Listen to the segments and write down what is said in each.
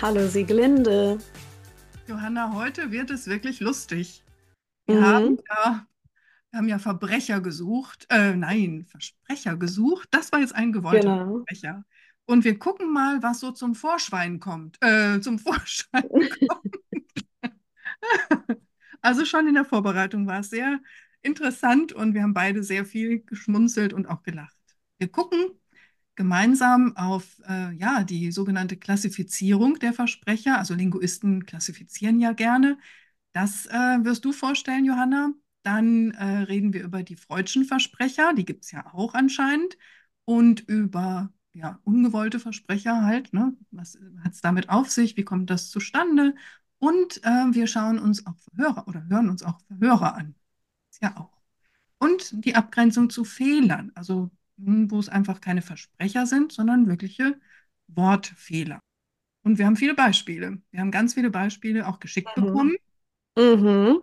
Hallo Sieglinde. Johanna, heute wird es wirklich lustig. Wir Mhm. haben ja, wir haben ja Verbrecher gesucht. Äh, nein, Versprecher gesucht. Das war jetzt ein gewollter Genau. Versprecher. Und wir gucken mal, was so zum Vorschwein kommt. Äh, zum Vorschein kommt. Also schon in der Vorbereitung war es sehr interessant und wir haben beide sehr viel geschmunzelt und auch gelacht. Wir gucken gemeinsam auf äh, ja, die sogenannte Klassifizierung der Versprecher. Also Linguisten klassifizieren ja gerne. Das äh, wirst du vorstellen, Johanna. Dann äh, reden wir über die Freudschen Versprecher, die gibt es ja auch anscheinend. Und über ja, ungewollte Versprecher halt. Ne? Was hat es damit auf sich? Wie kommt das zustande? Und äh, wir schauen uns auch Verhörer oder hören uns auch Verhörer an. Ja auch. Und die Abgrenzung zu Fehlern, also wo es einfach keine Versprecher sind, sondern wirkliche Wortfehler. Und wir haben viele Beispiele. Wir haben ganz viele Beispiele auch geschickt Mhm. bekommen. Mhm.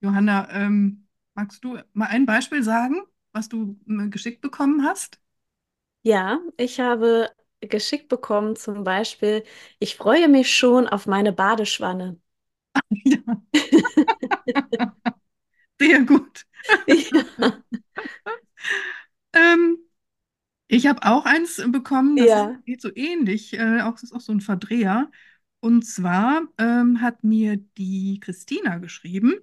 Johanna, ähm, magst du mal ein Beispiel sagen, was du ähm, geschickt bekommen hast? Ja, ich habe geschickt bekommen zum Beispiel, ich freue mich schon auf meine Badeschwanne. Ja, sehr gut. Ja. Ich habe auch eins bekommen, das Ja. geht so ähnlich, äh, auch, das ist auch so ein Verdreher. Und zwar ähm, hat mir die Christina geschrieben,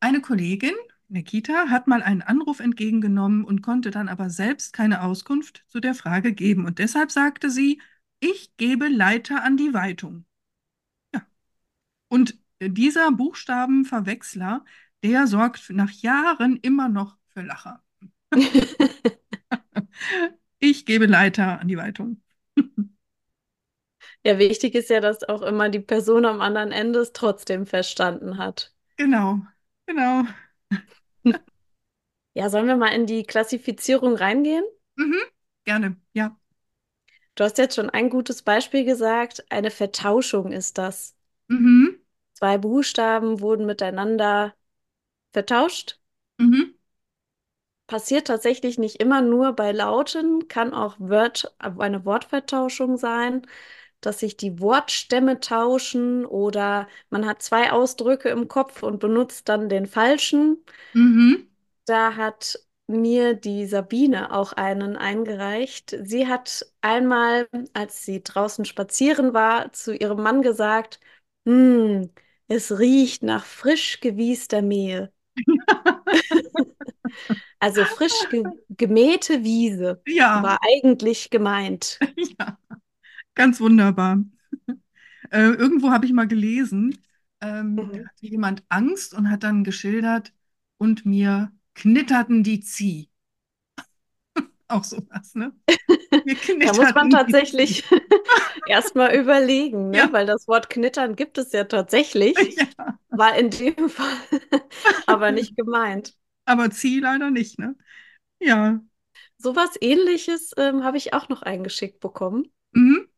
eine Kollegin in der Kita hat mal einen Anruf entgegengenommen und konnte dann aber selbst keine Auskunft zu der Frage geben. Und deshalb sagte sie, ich gebe Leiter an die Weitung. Ja. Und dieser Buchstabenverwechsler, der sorgt nach Jahren immer noch für Lacher. Ich gebe Leiter an die Weitung. Ja, wichtig ist ja, dass auch immer die Person am anderen Ende es trotzdem verstanden hat. Genau, genau. Ja, sollen wir mal in die Klassifizierung reingehen? Mhm, gerne, ja. Du hast jetzt schon ein gutes Beispiel gesagt. Eine Vertauschung ist das. Mhm, Zwei Buchstaben wurden miteinander vertauscht. mhm, Passiert tatsächlich nicht immer nur bei Lauten, kann auch Wort, eine Wortvertauschung sein, dass sich die Wortstämme tauschen oder man hat zwei Ausdrücke im Kopf und benutzt dann den falschen. mhm. Da hat mir die Sabine auch einen eingereicht. Sie hat einmal, als sie draußen spazieren war, zu ihrem Mann gesagt, hm, es riecht nach frisch gewiester Mehl. Also frisch ge gemähte Wiese Ja, war eigentlich gemeint. ja, ganz wunderbar. Äh, irgendwo habe ich mal gelesen, ähm, da Mhm. hatte jemand Angst und hat dann geschildert, und mir knitterten die Zieh. Auch sowas, ne? Da muss man tatsächlich erstmal überlegen, ne? Ja, Weil das Wort knittern gibt es ja tatsächlich, ja. war in dem Fall aber nicht gemeint. Aber Zieh leider nicht, ne? Ja. Sowas Ähnliches ähm, habe ich auch noch eingeschickt bekommen, Mhm.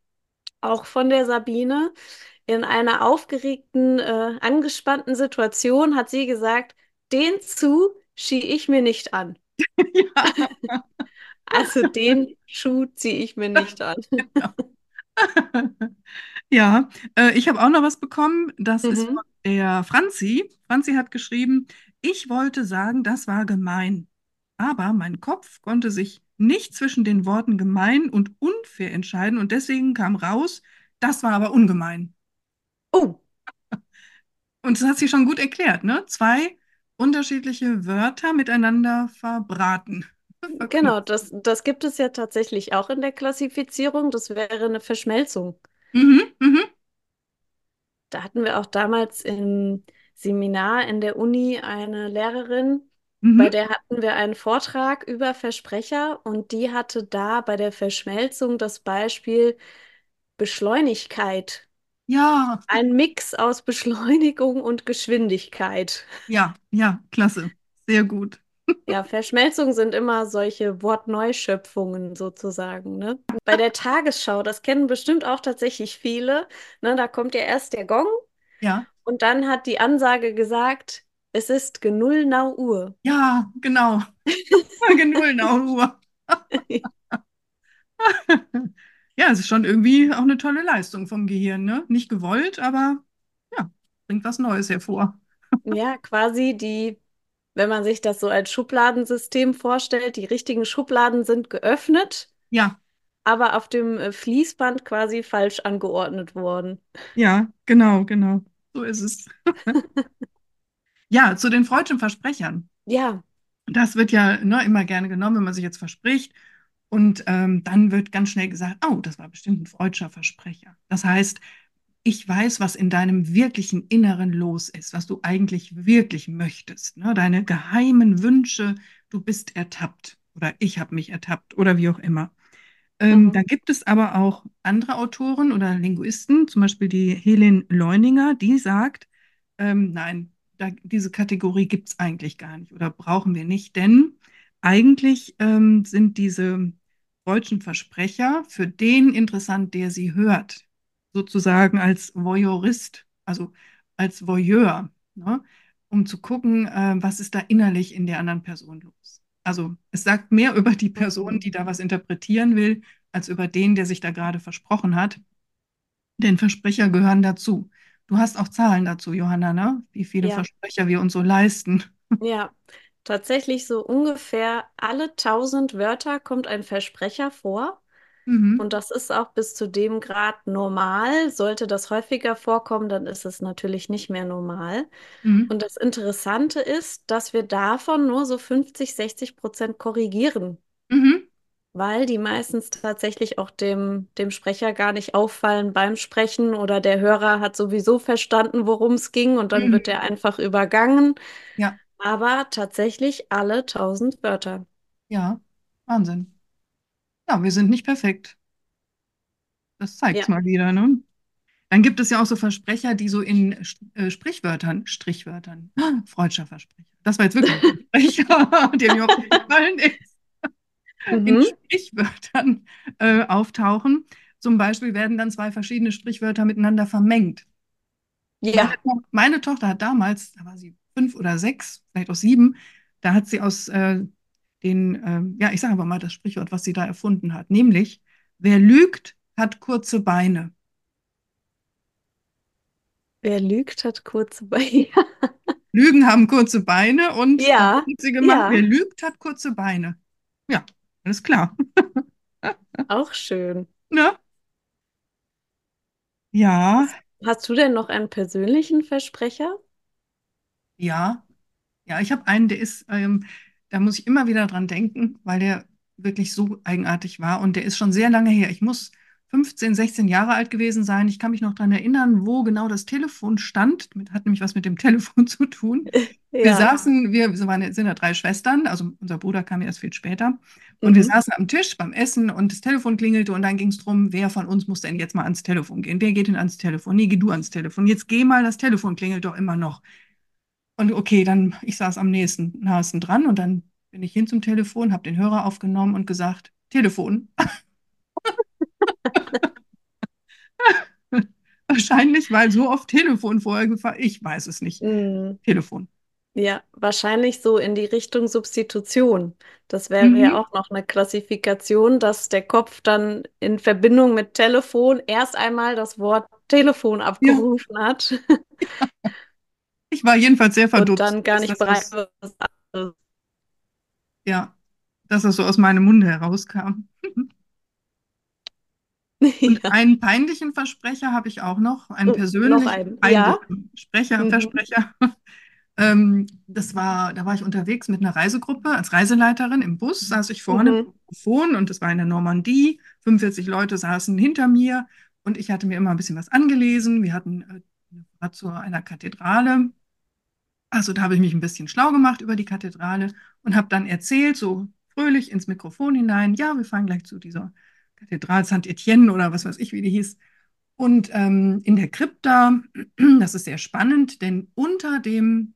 auch von der Sabine. In einer aufgeregten, äh, angespannten Situation hat sie gesagt, den zu schie ich mir nicht an. Ja. Also den Schuh ziehe ich mir nicht an. Genau. Ja, äh, ich habe auch noch was bekommen. Das ist Mhm. von der Franzi. Franzi hat geschrieben, ich wollte sagen, das war gemein. Aber mein Kopf konnte sich nicht zwischen den Worten gemein und unfair entscheiden und deswegen kam raus, das war aber ungemein. Oh, Und das hat sie schon gut erklärt, ne? Zwei unterschiedliche Wörter miteinander verbraten, genau, das, das gibt es ja tatsächlich auch in der Klassifizierung. Das wäre eine Verschmelzung. Mhm, mhm, Da hatten wir auch damals im Seminar in der Uni eine Lehrerin, bei mhm. der hatten wir einen Vortrag über Versprecher und die hatte da bei der Verschmelzung das Beispiel Beschleunigkeit. Ja, Ein Mix aus Beschleunigung und Geschwindigkeit. ja, ja, klasse. Sehr gut. Ja, Verschmelzungen sind immer solche Wortneuschöpfungen sozusagen, ne? Bei der Tagesschau, das kennen bestimmt auch tatsächlich viele, ne? Da kommt ja erst der Gong Ja, und dann hat die Ansage gesagt, es ist genullnau Uhr. ja, genau. Null Uhr. Ja, es ist schon irgendwie auch eine tolle Leistung vom Gehirn, ne? Nicht gewollt, aber ja, bringt was Neues hervor. Ja, quasi die, wenn man sich das so als Schubladensystem vorstellt, die richtigen Schubladen sind geöffnet, Ja, aber auf dem äh, Fließband quasi falsch angeordnet worden. ja, genau, genau. So ist es. Ja, zu den Freudschen Versprechern. Ja, Das wird ja ne, immer gerne genommen, wenn man sich jetzt verspricht. Und ähm, dann wird ganz schnell gesagt, oh, das war bestimmt ein Freudscher Versprecher. Das heißt, ich weiß, was in deinem wirklichen Inneren los ist, was du eigentlich wirklich möchtest, ne? Deine geheimen Wünsche, du bist ertappt oder ich habe mich ertappt oder wie auch immer. Ähm, mhm. da gibt es aber auch andere Autoren oder Linguisten, zum Beispiel die Helen Leuninger, die sagt, ähm, nein, da, diese Kategorie gibt es eigentlich gar nicht oder brauchen wir nicht, denn eigentlich ähm, sind diese deutschen Versprecher für den interessant, der sie hört, sozusagen als Voyeurist, also als Voyeur, ne? Um zu gucken, äh, was ist da innerlich in der anderen Person los. Also es sagt mehr über die Person, die da was interpretieren will, als über den, der sich da gerade versprochen hat. Denn Versprecher gehören dazu. Du hast auch Zahlen dazu, Johanna, ne? Wie viele Ja, Versprecher wir uns so leisten. ja. Tatsächlich so ungefähr alle tausend Wörter kommt ein Versprecher vor. Mhm. Und das ist auch bis zu dem Grad normal. Sollte das häufiger vorkommen, dann ist es natürlich nicht mehr normal. Mhm. Und das Interessante ist, dass wir davon nur so 50, 60 Prozent korrigieren, Mhm. weil die meistens tatsächlich auch dem, dem Sprecher gar nicht auffallen beim Sprechen oder der Hörer hat sowieso verstanden, worum es ging und dann wird er Mhm. einfach übergangen. Ja, Aber tatsächlich alle tausend Wörter. ja, Wahnsinn. Ja, wir sind nicht perfekt. Das zeigt's Ja. mal wieder, ne? Dann gibt es ja auch so Versprecher, die so in äh, Sprichwörtern, Strichwörtern, ah, Freudscher Versprecher. Das war jetzt wirklich ein Versprecher, der mir aufgefallen ist, in Mhm. Sprichwörtern äh, auftauchen. Zum Beispiel werden dann zwei verschiedene Sprichwörter miteinander vermengt. Meine, Ja, To- meine Tochter hat damals, da war sie fünf oder sechs, vielleicht auch sieben, da hat sie aus äh, den, ähm, ja, ich sage aber mal das Sprichwort, was sie da erfunden hat, nämlich, wer lügt, hat kurze Beine. wer lügt, hat kurze Beine. Lügen haben kurze Beine und Ja, sie gemacht, wer ja, lügt, hat kurze Beine. Ja, alles klar. auch schön. Ne? Ja, Hast, hast du denn noch einen persönlichen Versprecher? ja, ja, ich habe einen, der ist, ähm, da muss ich immer wieder dran denken, weil der wirklich so eigenartig war und der ist schon sehr lange her. Ich muss 15, 16 Jahre alt gewesen sein. Ich kann mich noch daran erinnern, wo genau das Telefon stand. Mit, hat nämlich was mit dem Telefon zu tun. Wir Ja. saßen, wir wir waren, sind ja drei Schwestern, also unser Bruder kam erst viel später. Und wir Mhm. saßen am Tisch beim Essen und das Telefon klingelte und dann ging es darum, wer von uns muss denn jetzt mal ans Telefon gehen? Wer geht denn ans Telefon? Nee, geh du ans Telefon. Jetzt geh mal, das Telefon klingelt doch immer noch. Und okay, dann, ich saß am nächsten, nahesten dran und dann bin ich hin zum Telefon, habe den Hörer aufgenommen und gesagt, Telefon. Wahrscheinlich, weil so oft Telefon vorher gefahren, ich weiß es nicht. Mm, Telefon. Ja, wahrscheinlich so in die Richtung Substitution. Das wäre ja Mhm. auch noch eine Klassifikation, dass der Kopf dann in Verbindung mit Telefon erst einmal das Wort Telefon Ja, abgerufen hat ich war jedenfalls sehr und verdutzt, dann gar nicht bereit war. für was anderes. ja, dass das so aus meinem Munde herauskam. Und Ja. einen peinlichen Versprecher habe ich auch noch, einen Oh, noch persönlichen ein. Ja. Sprecher, Mhm. Versprecher. Ähm, das war, da war ich unterwegs mit einer Reisegruppe als Reiseleiterin im Bus, saß ich vorne Mhm. am Mikrofon und das war in der Normandie. 45 Leute saßen hinter mir und ich hatte mir immer ein bisschen was angelesen. Wir hatten äh, Fahrt zu einer Kathedrale. Also da habe ich mich ein bisschen schlau gemacht über die Kathedrale und habe dann erzählt, so fröhlich ins Mikrofon hinein, ja, wir fahren gleich zu dieser Kathedrale Saint-Étienne oder was weiß ich, wie die hieß. Und ähm, in der Krypta, das ist sehr spannend, denn unter dem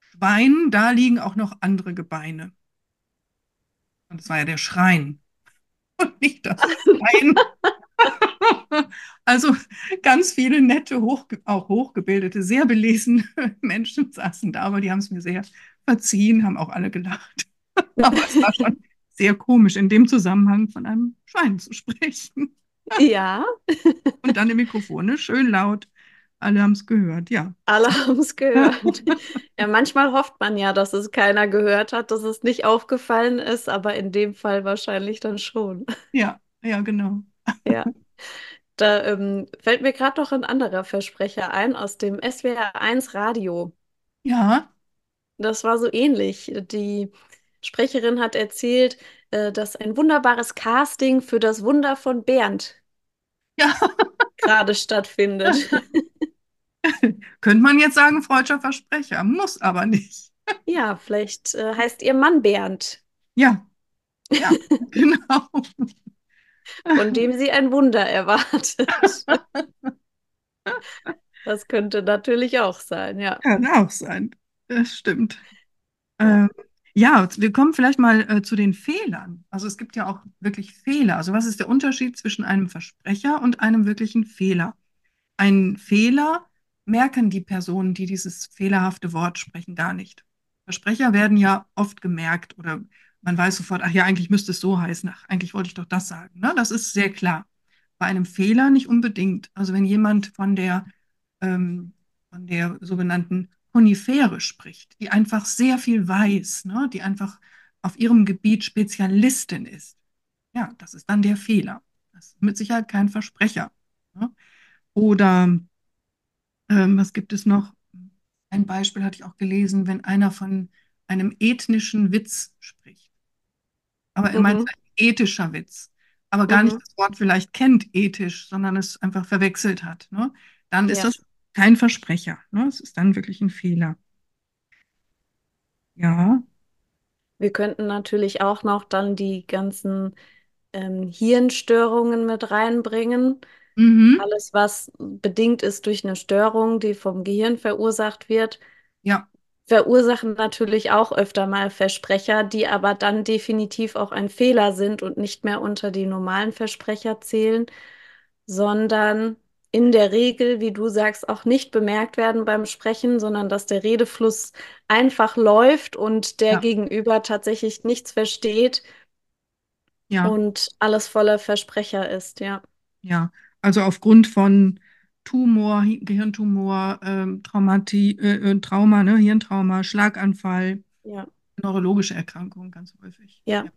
Schwein, da liegen auch noch andere Gebeine. Und das war ja der Schrein und nicht das Schwein. Also ganz viele nette, hoch, auch hochgebildete, sehr belesene Menschen saßen da, aber die haben es mir sehr verziehen, haben auch alle gelacht. Aber es war schon sehr komisch, in dem Zusammenhang von einem Schwein zu sprechen. Ja, Und dann im Mikrofon, ne? Schön laut. Alle haben es gehört, ja. alle haben es gehört. Ja, manchmal hofft man ja, dass es keiner gehört hat, dass es nicht aufgefallen ist, aber in dem Fall wahrscheinlich dann schon. Ja, ja, genau. Ja, da ähm, fällt mir gerade noch ein anderer Versprecher ein aus dem swr eins Radio. Ja, Das war so ähnlich. Die Sprecherin hat erzählt, äh, dass ein wunderbares Casting für das Wunder von Bernd ja. gerade stattfindet. Könnte man jetzt sagen, freudscher Versprecher, muss aber nicht. Ja, vielleicht äh, heißt ihr Mann Bernd, Ja, ja, genau. Von dem sie ein Wunder erwartet. Das könnte natürlich auch sein, ja. Kann auch sein. Das stimmt. Ähm, ja, wir kommen vielleicht mal äh, zu den Fehlern. Also es gibt ja auch wirklich Fehler. Also was ist der Unterschied zwischen einem Versprecher und einem wirklichen Fehler? Ein Fehler merken die Personen, die dieses fehlerhafte Wort sprechen, gar nicht. Versprecher werden ja oft gemerkt oder man weiß sofort, ach ja, eigentlich müsste es so heißen, ach, eigentlich wollte ich doch das sagen. Ne? Das ist sehr klar. Bei einem Fehler nicht unbedingt. Also wenn jemand von der, ähm, von der sogenannten Konifere spricht, die einfach sehr viel weiß, ne? Die einfach auf ihrem Gebiet Spezialistin ist. Ja, das ist dann der Fehler. Das ist mit Sicherheit kein Versprecher. Ne? Oder ähm, was gibt es noch? Ein Beispiel hatte ich auch gelesen, wenn einer von einem ethnischen Witz spricht. Aber er meint Mhm, ein ethischer Witz, aber gar nicht mhm, das Wort vielleicht kennt ethisch, sondern es einfach verwechselt hat. Ne? Dann ist ja. das kein Versprecher. Ne? Es ist dann wirklich ein Fehler. Ja. Wir könnten natürlich auch noch dann die ganzen ähm, Hirnstörungen mit reinbringen. Mhm. Alles, was bedingt ist durch eine Störung, die vom Gehirn verursacht wird, Ja, verursachen natürlich auch öfter mal Versprecher, die aber dann definitiv auch ein Fehler sind und nicht mehr unter die normalen Versprecher zählen, sondern in der Regel, wie du sagst, auch nicht bemerkt werden beim Sprechen, sondern dass der Redefluss einfach läuft und der ja, Gegenüber tatsächlich nichts versteht ja, und alles voller Versprecher ist, ja. ja. Also aufgrund von Tumor, Hi- Gehirntumor, ähm, Traumati, äh, äh, Trauma, ne, Hirntrauma, Schlaganfall, Ja, neurologische Erkrankungen ganz häufig. ja. Ja.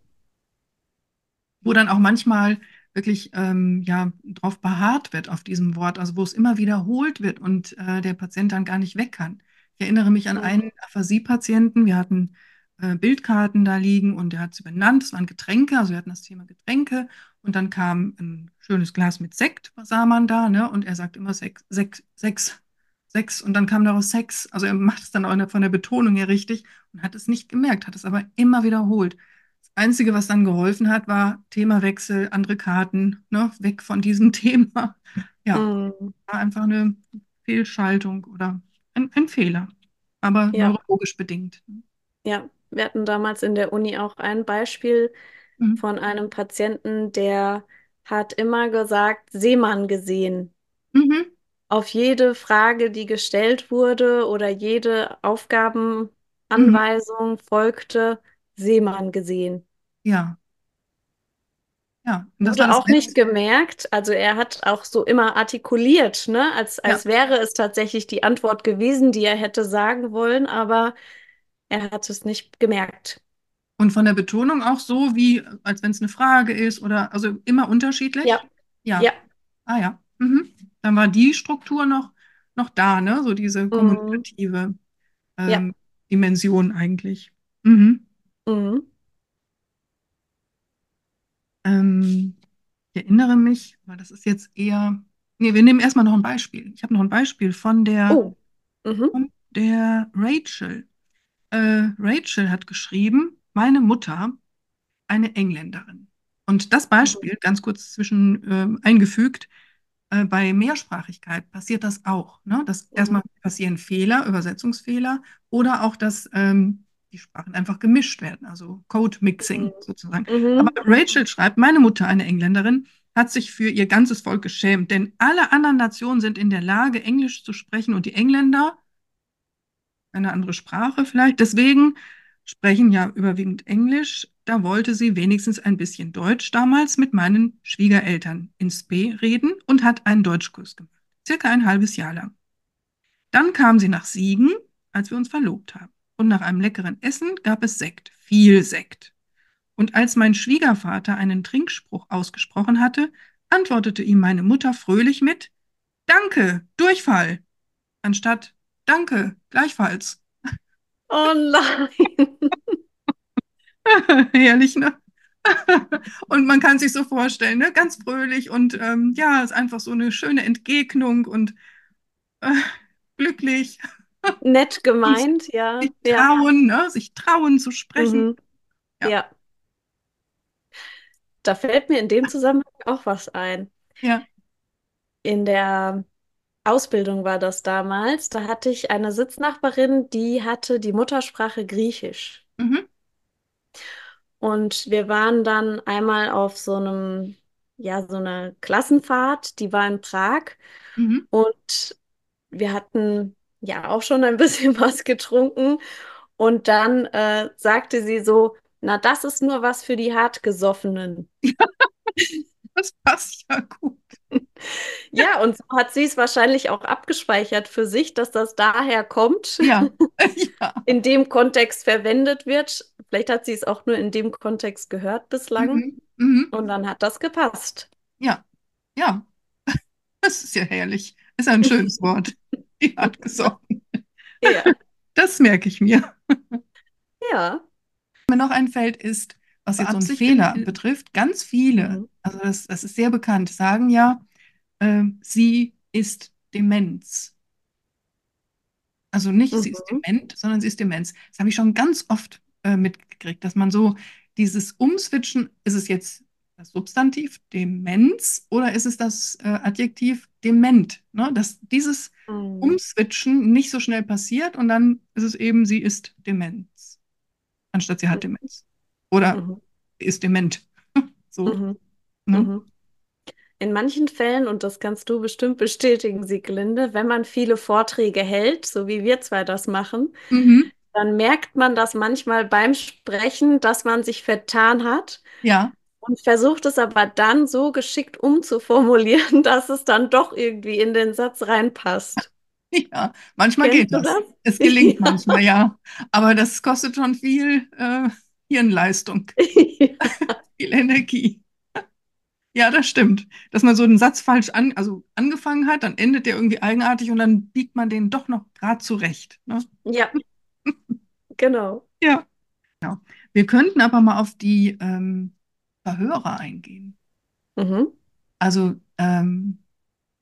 wo dann auch manchmal wirklich ähm, ja, drauf beharrt wird auf diesem Wort, also wo es immer wiederholt wird und äh, der Patient dann gar nicht weg kann. Ich erinnere mich an einen Aphasie-Patienten, wir hatten äh, Bildkarten da liegen und der hat sie benannt, es waren Getränke, also wir hatten das Thema Getränke und dann kam ein schönes Glas mit Sekt, sah man da, ne? Und er sagt immer Sex, Sex, Sex, Sex und dann kam daraus Sex. Also er macht es dann auch von der Betonung her richtig und hat es nicht gemerkt, hat es aber immer wiederholt. Einzige, was dann geholfen hat, war Themawechsel, andere Karten, ne, weg von diesem Thema. Ja, Mhm. war einfach eine Fehlschaltung oder ein, ein Fehler, aber Ja, neurologisch bedingt. ja. Wir hatten damals in der Uni auch ein Beispiel Mhm. von einem Patienten, der hat immer gesagt, Seemann gesehen. Mhm. Auf jede Frage, die gestellt wurde oder jede Mhm. Aufgabenanweisung folgte Seemann gesehen. Ja, ja. Und das Wurde auch nicht gemerkt, also er hat auch so immer artikuliert, ne, als, Ja. als wäre es tatsächlich die Antwort gewesen, die er hätte sagen wollen, aber er hat es nicht gemerkt. Und von der Betonung auch so, wie als wenn es eine Frage ist oder also immer Ja, unterschiedlich. Ja. ja. Ah ja. Mhm. Dann war die Struktur noch, noch da, ne? So diese Mhm. kommunikative Ja. ähm, Dimension eigentlich. Mhm. Mhm. Ähm, ich erinnere mich, aber das ist jetzt eher. Nee, wir nehmen erstmal noch ein Beispiel. Ich habe noch ein Beispiel von der, Oh. Mhm. von der Rachel. Äh, Rachel hat geschrieben, meine Mutter, eine Engländerin. Und das Mhm. Beispiel, ganz kurz zwischen ähm, eingefügt, äh, bei Mehrsprachigkeit passiert das auch. Ne? Dass Mhm. erstmal passieren Fehler, Übersetzungsfehler oder auch, dass ähm, die Sprachen einfach gemischt werden, also Code-Mixing sozusagen. Aber Mhm. Rachel schreibt, meine Mutter, eine Engländerin, hat sich für ihr ganzes Volk geschämt, denn alle anderen Nationen sind in der Lage, Englisch zu sprechen und die Engländer eine andere Sprache vielleicht. Deswegen sprechen ja überwiegend Englisch. da wollte sie wenigstens ein bisschen Deutsch damals mit meinen Schwiegereltern ins B reden und hat einen Deutschkurs gemacht. Circa ein halbes Jahr lang. Dann kam sie nach Siegen, als wir uns verlobt haben. Und nach einem leckeren Essen gab es Sekt, viel Sekt. Und als mein Schwiegervater einen Trinkspruch ausgesprochen hatte, antwortete ihm meine Mutter fröhlich mit Danke, Durchfall, anstatt Danke, gleichfalls. Oh nein. Herrlich, ne? und man kann sich so vorstellen, ne? ganz fröhlich und ähm, ja, ist einfach so eine schöne Entgegnung und äh, glücklich. Nett gemeint, ja. Sich Ja. trauen, ne? sich trauen zu sprechen. Mhm. Ja. Ja. Da fällt mir in dem Zusammenhang auch was ein. Ja. In der Ausbildung war das damals. Da hatte ich eine Sitznachbarin, die hatte die Muttersprache Griechisch. Mhm. Und wir waren dann einmal auf so einem, ja, so einer Klassenfahrt, die war in Prag. Mhm. Und wir hatten ja auch schon ein bisschen was getrunken. Und dann äh, sagte sie so, na, das ist nur was für die Hartgesoffenen. Das passt ja gut. Ja, und so hat sie es wahrscheinlich auch abgespeichert für sich, dass das daher kommt, Ja. ja. in dem Kontext verwendet wird. Vielleicht hat sie es auch nur in dem Kontext gehört bislang Mhm. Mhm. und dann hat das gepasst. Ja. Ja. Das ist ja herrlich. Ist ein schönes Wort. Die hat gesoffen. Ja, Das merke ich mir. ja. mir noch einfällt, ist, was jetzt so einen Fehler betrifft, ganz viele, Mhm. also das, das ist sehr bekannt, sagen ja, ähm, sie ist Demenz. Also nicht, sie ist Mhm. dement, sondern sie ist Demenz. Das habe ich schon ganz oft äh, mitgekriegt, dass man so dieses Umswitchen, ist es jetzt das Substantiv Demenz oder ist es das äh, Adjektiv dement? Ne? Dass dieses Mhm. Umswitchen nicht so schnell passiert und dann ist es eben, sie ist Demenz, anstatt sie hat Mhm. Demenz. Oder Mhm. ist dement. So, Mhm. ne? Mhm. In manchen Fällen, und das kannst du bestimmt bestätigen, Sieglinde, wenn man viele Vorträge hält, so wie wir zwei das machen, Mhm. dann merkt man das manchmal beim Sprechen, dass man sich vertan hat Ja, und versucht es aber dann so geschickt umzuformulieren, dass es dann doch irgendwie in den Satz reinpasst. ja, manchmal Kennst geht das. das? Es gelingt Ja. manchmal, ja. Aber das kostet schon viel äh, Hirnleistung, viel Energie. Ja, das stimmt. Dass man so einen Satz falsch an, also angefangen hat, dann endet der irgendwie eigenartig und dann biegt man den doch noch gerade zurecht. Ne? Ja, genau. Ja. Genau. Wir könnten aber mal auf die ähm, Verhörer eingehen. Mhm. Also ähm,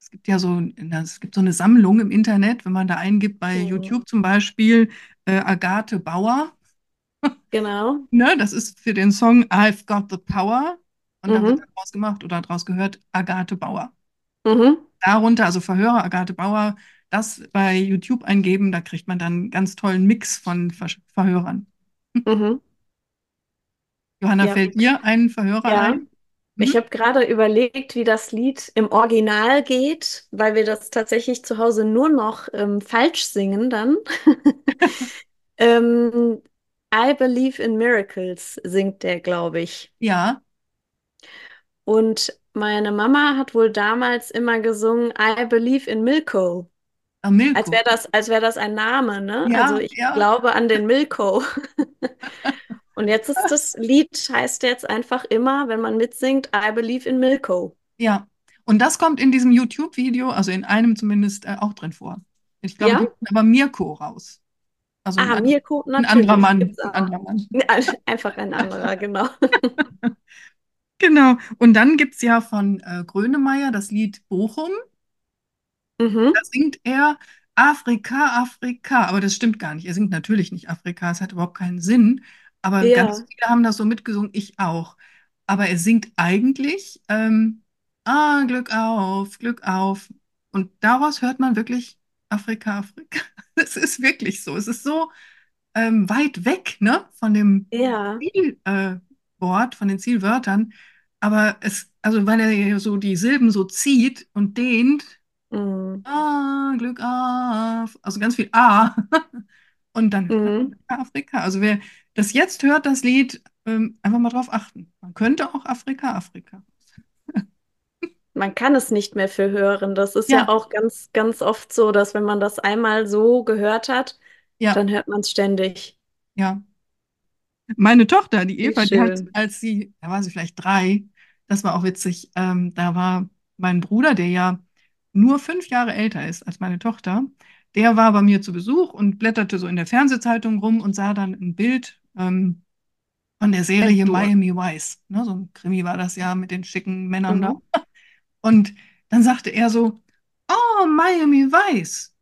es gibt ja so, es gibt so eine Sammlung im Internet, wenn man da eingibt bei Mhm. YouTube zum Beispiel äh, Agathe Bauer. Genau. Ne, das ist für den Song I've Got the Power. Und dann Mhm. wird daraus gemacht oder daraus gehört Agathe Bauer. Mhm. Darunter, also Verhörer Agathe Bauer, das bei YouTube eingeben, da kriegt man dann einen ganz tollen Mix von Ver Verhörern. Mhm. Johanna, Ja. fällt dir ein Verhörer Ja. ein? Ich Mhm. habe gerade überlegt, wie das Lied im Original geht, weil wir das tatsächlich zu Hause nur noch ähm, falsch singen dann. ähm, I Believe in Miracles singt der, glaube ich. Ja, Und meine Mama hat wohl damals immer gesungen, I Believe in Milko. äh, Milko. Als wäre das, als wäre das ein Name, ne? Ja, Also ich ja. glaube an den Milko. Und jetzt ist das Lied, heißt jetzt einfach immer, wenn man mitsingt, I Believe in Milko. Ja, und das kommt in diesem YouTube-Video, also in einem zumindest, äh, auch drin vor. Ich glaube, Ja? aber Mirko raus. Also ein, Ah, an- Mirko, ein natürlich. anderer Mann. Ein anderer Mann. Einfach ein anderer, genau. Genau. Und dann gibt es ja von äh, Grönemeyer das Lied Bochum. Mhm. Da singt er Afrika, Afrika. Aber das stimmt gar nicht. Er singt natürlich nicht Afrika. Es hat überhaupt keinen Sinn. Aber Ja. ganz viele haben das so mitgesungen, ich auch. Aber er singt eigentlich ähm, Ah, Glück auf, Glück auf. Und daraus hört man wirklich Afrika, Afrika. Es ist wirklich so. Es ist so ähm, weit weg, ne, von dem Ja. Zielwort, äh, von den Zielwörtern. Aber es, also weil er so die Silben so zieht und dehnt, Mhm. Ah, Glück auf. Also ganz viel A. Und dann Mhm. Afrika. Also wer das jetzt hört, das Lied, ähm, einfach mal drauf achten. Man könnte auch Afrika, Afrika. Man kann es nicht mehr für hören. Das ist ja Ja, auch ganz, ganz oft so, dass wenn man das einmal so gehört hat, ja, dann hört man es ständig. ja. Meine Tochter, die Eva, die hat, als sie, da war sie vielleicht drei, das war auch witzig, ähm, da war mein Bruder, der ja nur fünf Jahre älter ist als meine Tochter, der war bei mir zu Besuch und blätterte so in der Fernsehzeitung rum und sah dann ein Bild ähm, von der Serie. Miami Vice. Ne, so ein Krimi war das ja mit den schicken Männern da. Und dann sagte er so, oh, Miami Vice.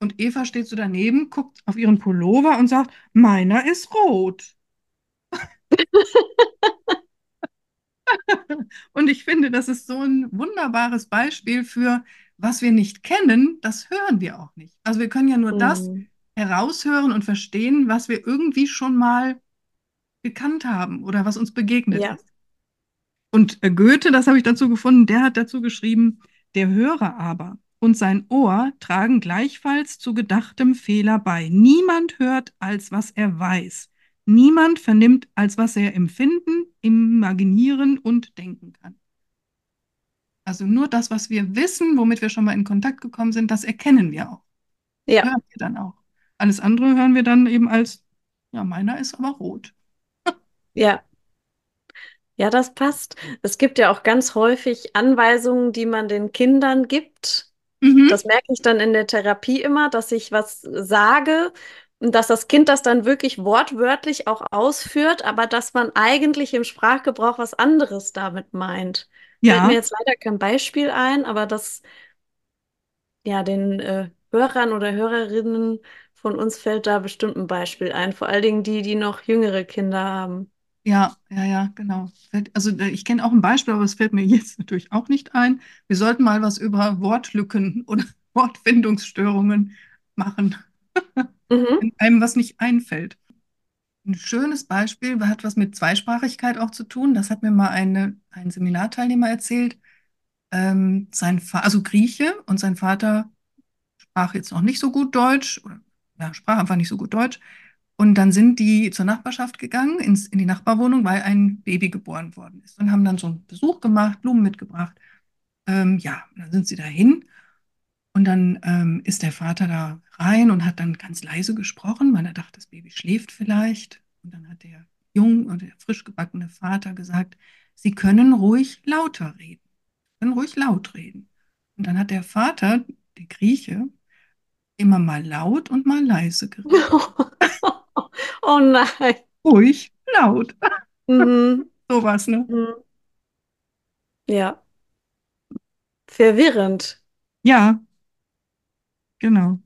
Und Eva steht so daneben, guckt auf ihren Pullover und sagt, meiner ist rot. Und ich finde, das ist so ein wunderbares Beispiel für, was wir nicht kennen, das hören wir auch nicht. Also wir können ja nur das Mhm. heraushören und verstehen, was wir irgendwie schon mal gekannt haben oder was uns begegnet Ja, ist. Und äh, Goethe, das habe ich dazu gefunden, der hat dazu geschrieben, der Hörer aber und sein Ohr tragen gleichfalls zu gedachtem Fehler bei. Niemand hört, als was er weiß. Niemand vernimmt, als was er empfinden, imaginieren und denken kann. Also nur das, was wir wissen, womit wir schon mal in Kontakt gekommen sind, das erkennen wir auch. ja, Hören wir dann auch. Alles andere hören wir dann eben als, ja, meiner ist aber rot. ja. Ja, das passt. Es gibt ja auch ganz häufig Anweisungen, die man den Kindern gibt. Mhm. Das merke ich dann in der Therapie immer, dass ich was sage und dass das Kind das dann wirklich wortwörtlich auch ausführt, aber dass man eigentlich im Sprachgebrauch was anderes damit meint. Fällt mir Ja, jetzt leider kein Beispiel ein, aber das ja den äh, Hörern oder Hörerinnen von uns fällt da bestimmt ein Beispiel ein, vor allen Dingen die, die noch jüngere Kinder haben. Ja, ja, ja, genau. Also äh, ich kenne auch ein Beispiel, aber es fällt mir jetzt natürlich auch nicht ein. Wir sollten mal was über Wortlücken oder Wortfindungsstörungen machen, Mhm. wenn einem was nicht einfällt. Ein schönes Beispiel hat was mit Zweisprachigkeit auch zu tun. Das hat mir mal eine, ein Seminarteilnehmer erzählt. Ähm, sein Fa also Grieche und sein Vater sprach jetzt noch nicht so gut Deutsch oder ja, sprach einfach nicht so gut Deutsch. Und dann sind die zur Nachbarschaft gegangen, ins, in die Nachbarwohnung, weil ein Baby geboren worden ist. Und haben dann so einen Besuch gemacht, Blumen mitgebracht. Ähm, ja, dann sind sie dahin. Und dann ähm, ist der Vater da rein und hat dann ganz leise gesprochen, weil er dachte, das Baby schläft vielleicht. Und dann hat der jung und der frisch gebackene Vater gesagt, Sie können ruhig lauter reden, Sie können ruhig laut reden. Und dann hat der Vater, der Grieche, immer mal laut und mal leise geredet. Oh nein. Ruhig, laut. Mhm. Sowas, ne? Mhm. Ja, verwirrend. Ja, genau.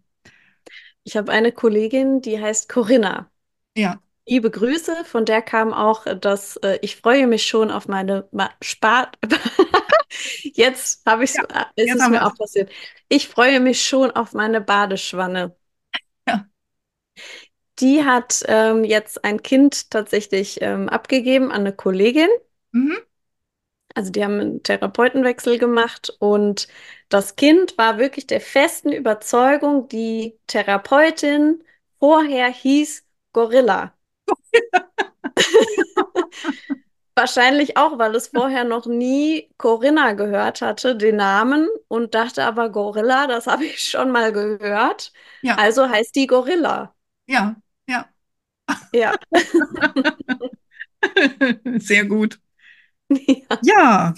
Ich habe eine Kollegin, die heißt Corinna. Ja. Liebe Grüße, von der kam auch das, äh, ich freue mich schon auf meine Ma Spart. Jetzt habe ich, Ja, ist jetzt es mir auch passiert. Ich freue mich schon auf meine Badeschwanne. Die hat ähm, jetzt ein Kind tatsächlich ähm, abgegeben an eine Kollegin. Mhm. Also die haben einen Therapeutenwechsel gemacht und das Kind war wirklich der festen Überzeugung, die Therapeutin vorher hieß Gorilla. Wahrscheinlich auch, weil es vorher noch nie Corinna gehört hatte, den Namen, und dachte aber Gorilla, das habe ich schon mal gehört. Ja, Also heißt die Gorilla. ja, ja. Sehr gut. Ja, Ja,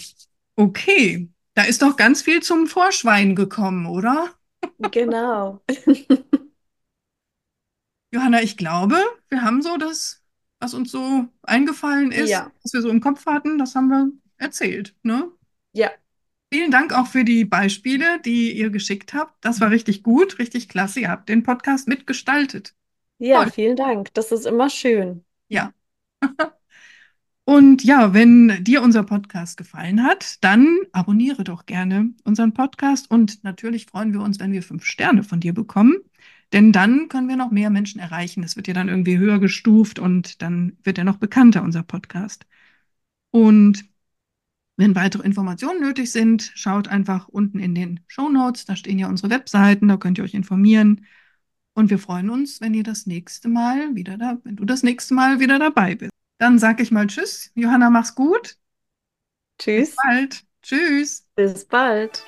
okay. Da ist doch ganz viel zum Vorschwein gekommen, oder? genau. Johanna, ich glaube, wir haben so das, was uns so eingefallen ist, Ja, was wir so im Kopf hatten, das haben wir erzählt, ne? ja, Vielen Dank auch für die Beispiele, die ihr geschickt habt. Das war richtig gut, richtig klasse. Ihr habt den Podcast mitgestaltet. Ja, Toll. vielen Dank. Das ist immer schön. Ja. Und ja, wenn dir unser Podcast gefallen hat, dann abonniere doch gerne unseren Podcast und natürlich freuen wir uns, wenn wir fünf Sterne von dir bekommen, denn dann können wir noch mehr Menschen erreichen. Es wird ja dann irgendwie höher gestuft und dann wird er noch bekannter, unser Podcast. Und wenn weitere Informationen nötig sind, schaut einfach unten in den Show Notes, da stehen ja unsere Webseiten, da könnt ihr euch informieren. Und wir freuen uns, wenn ihr das nächste Mal wieder da, wenn du das nächste Mal wieder dabei bist. Dann sag ich mal Tschüss. Johanna, mach's gut. Tschüss. Bis bald. Tschüss. Bis bald.